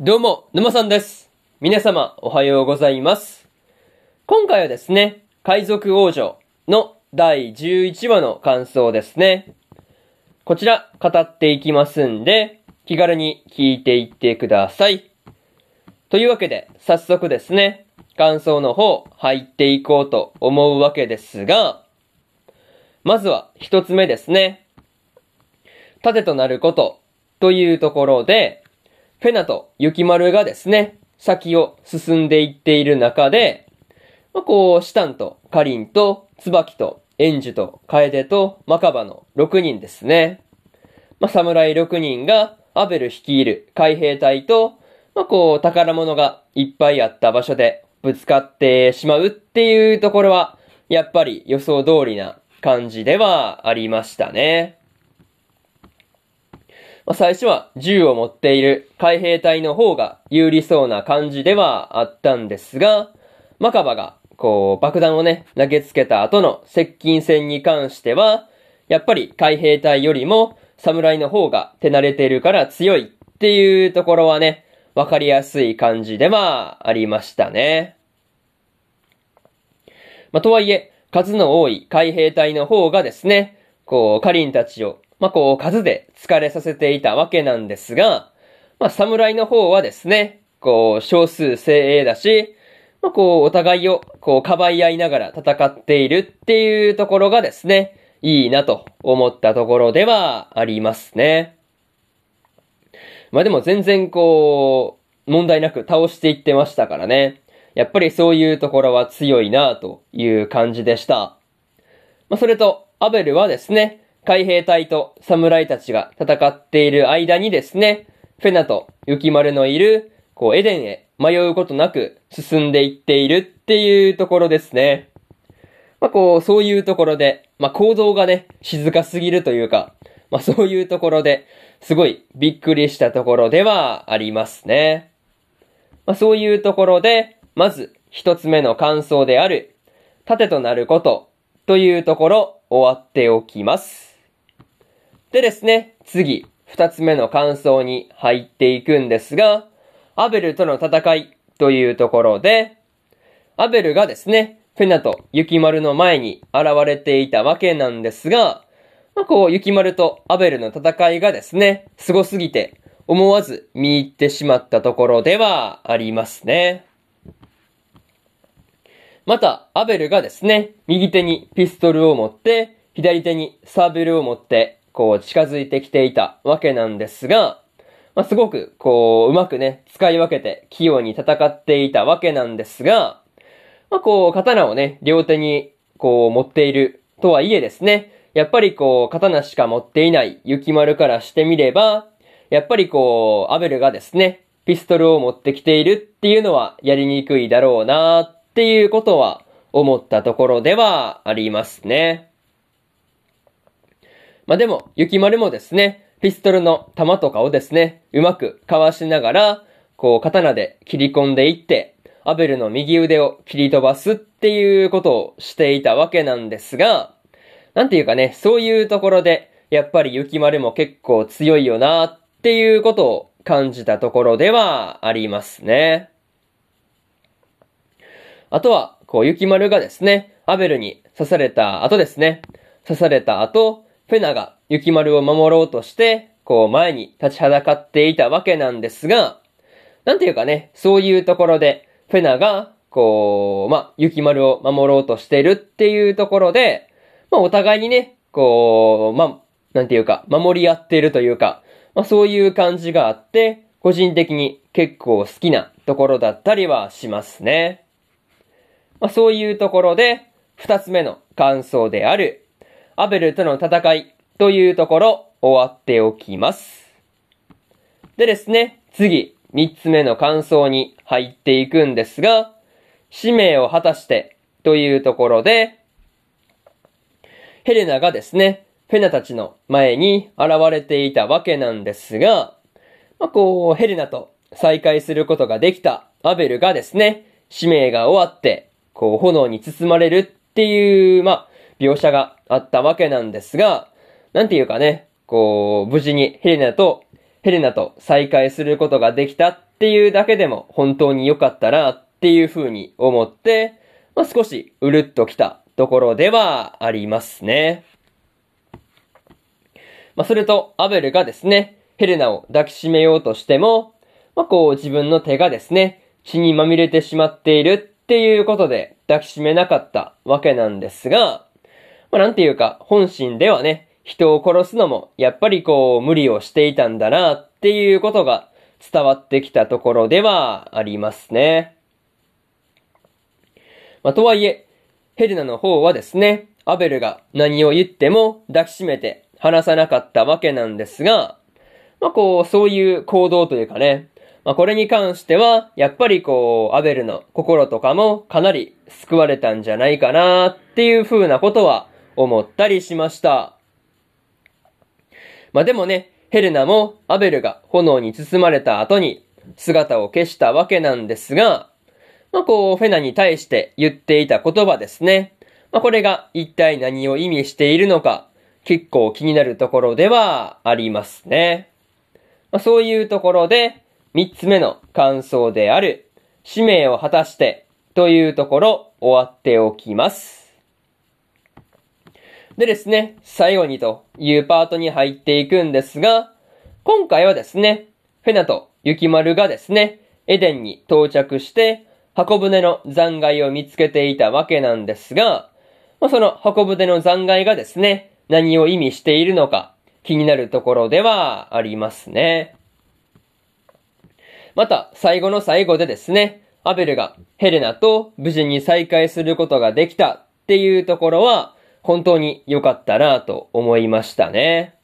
どうも、沼さんです。皆様、おはようございます。今回はですね、海賊王女の第11話の感想ですね。こちら、語っていきますんで、気軽に聞いていってください。というわけで、早速ですね、感想の方、入っていこうと思うわけですが、まずは一つ目ですね。盾となることというところで、フェナとユキマルがですね、先を進んでいっている中で、まあ、こう、シタンとカリンとツバキとエンジュとカエデとマカバの6人ですね。まあ、侍6人がアベル率いる海兵隊と、まあ、こう、宝物がいっぱいあった場所でぶつかってしまうっていうところは、やっぱり予想通りな感じではありましたね。まあ、最初は銃を持っている海兵隊の方が有利そうな感じではあったんですが、マカバがこう爆弾をね、投げつけた後の接近戦に関しては、やっぱり海兵隊よりも侍の方が手慣れているから強いっていうところはね、わかりやすい感じではありましたね。まあ、とはいえ、数の多い海兵隊の方がですね、こう、カリンたちをまあ、こう、数で疲れさせていたわけなんですが、まあ、侍の方はですね、こう、少数精鋭だし、まあ、こう、お互いを、こう、かばい合いながら戦っているっていうところがですね、いいなと思ったところではありますね。まあ、でも全然こう、問題なく倒していってましたからね。やっぱりそういうところは強いなという感じでした。まあ、それと、アベルはですね、海兵隊と侍たちが戦っている間にですね、フェナと雪丸のいる、こう、エデンへ迷うことなく進んでいっているっていうところですね。まあ、こう、そういうところで、まあ、行動がね、静かすぎるというか、まあ、そういうところで、すごいびっくりしたところではありますね。まあ、そういうところで、まず一つ目の感想である、盾となることというところ、終わっておきます。でですね、次、二つ目の感想に入っていくんですが、アベルとの戦いというところで、アベルがですね、フェナとユキマルの前に現れていたわけなんですが、まあ、こう、ユキマルとアベルの戦いがですね、凄すぎて、思わず見入ってしまったところではありますね。また、アベルがですね、右手にピストルを持って、左手にサーベルを持って、こう近づいてきていたわけなんですが、まあ、すごく、こう、うまくね、使い分けて器用に戦っていたわけなんですが、まあ、こう、刀をね、両手に、こう、持っているとはいえですね、やっぱりこう、刀しか持っていない雪丸からしてみれば、やっぱりこう、アベルがですね、ピストルを持ってきているっていうのはやりにくいだろうなっていうことは思ったところではありますね。まあ、でも、雪丸もですね、ピストルの弾とかをですね、うまくかわしながら、こう、刀で切り込んでいって、アベルの右腕を切り飛ばすっていうことをしていたわけなんですが、なんていうかね、そういうところで、やっぱり雪丸も結構強いよなっていうことを感じたところではありますね。あとは、こう、雪丸がですね、アベルに刺された後ですね、刺された後、フェナが雪丸を守ろうとして、こう前に立ちはだかっていたわけなんですが、なんていうかね、そういうところで、フェナが、こう、まあ、雪丸を守ろうとしてるっていうところで、まあ、お互いにね、こう、まあ、なんていうか、守り合っているというか、まあ、そういう感じがあって、個人的に結構好きなところだったりはしますね。まあ、そういうところで、二つ目の感想である、アベルとの戦いというところ終わっておきます。でですね、次、三つ目の感想に入っていくんですが、使命を果たしてというところで、ヘレナがですね、フェナたちの前に現れていたわけなんですが、まあ、こう、ヘレナと再会することができたアベルがですね、使命が終わって、こう、炎に包まれるっていう、まあ、描写があったわけなんですが、なんていうかね、こう、無事にヘレナと、ヘレナと再会することができたっていうだけでも本当に良かったなっていう風に思って、まあ、少しうるっときたところではありますね。まあ、それと、アベルがですね、ヘレナを抱きしめようとしても、まあ、こう自分の手がですね、血にまみれてしまっているっていうことで抱きしめなかったわけなんですが、まあ、なんていうか、本心ではね、人を殺すのも、やっぱりこう、無理をしていたんだな、っていうことが伝わってきたところではありますね。まあ、とはいえ、ヘレナの方はですね、アベルが何を言っても抱きしめて話さなかったわけなんですが、まあ、こう、そういう行動というかね、まあ、これに関しては、やっぱりこう、アベルの心とかもかなり救われたんじゃないかなっていう風なことは思ったりしました。まあ、でもね、ヘレナもアベルが炎に包まれた後に姿を消したわけなんですが、まあ、こう、フェナに対して言っていた言葉ですね。まあ、これが一体何を意味しているのか、結構気になるところではありますね。まあ、そういうところで、三つ目の感想である、使命を果たしてというところ終わっておきます。でですね、最後にというパートに入っていくんですが、今回はですね、フェナとユキマルがですね、エデンに到着して、箱舟の残骸を見つけていたわけなんですが、まあ、その箱舟の残骸がですね、何を意味しているのか気になるところではありますね。また、最後の最後でですね、アベルがヘレナと無事に再会することができたっていうところは、本当に良かったなと思いましたね。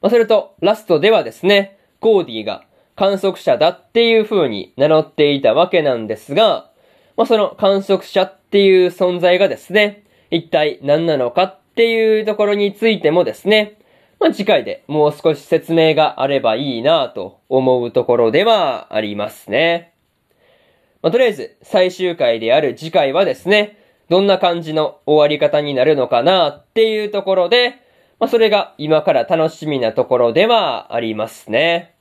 まあ、それと、ラストではですね、コーディが観測者だっていう風に名乗っていたわけなんですが、まあ、その観測者っていう存在がですね、一体何なのかっていうところについてもですね、まあ、次回でもう少し説明があればいいなと思うところではありますね。まあ、とりあえず最終回である次回はですね、どんな感じの終わり方になるのかなっていうところで、まあ、それが今から楽しみなところではありますね。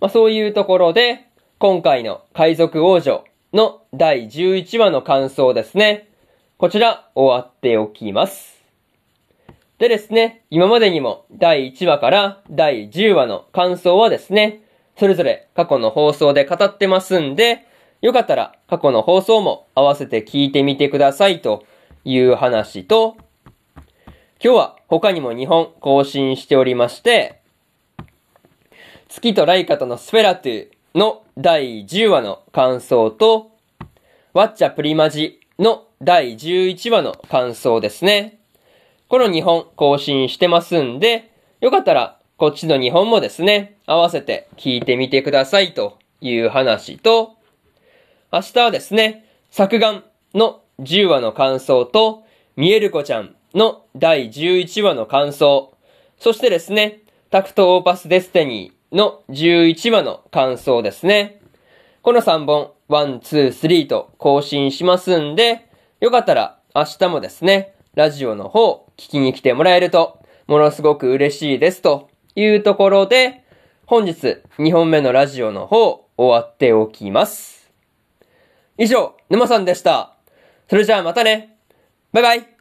まあ、そういうところで、今回の海賊王女の第11話の感想ですね。こちら終わっておきます。でですね、今までにも第1話から第10話の感想はですね、それぞれ過去の放送で語ってますんで、よかったら過去の放送も合わせて聞いてみてくださいという話と、今日は他にも2本更新しておりまして、月とライカとのスフェラトゥの第10話の感想と、ワッチャプリマジの第11話の感想ですね。この2本更新してますんで、よかったらこっちの2本もですね、合わせて聞いてみてくださいという話と、明日はですね、作眼の10話の感想と、見える子ちゃんの第11話の感想、そしてですね、タクトオーパスデスティニーの11話の感想ですね。この3本、1、2、3と更新しますんで、よかったら明日もですね、ラジオの方、聞きに来てもらえると、ものすごく嬉しいですというところで、本日2本目のラジオの方、終わっておきます。以上、沼さんでした。それじゃあまたね。バイバイ。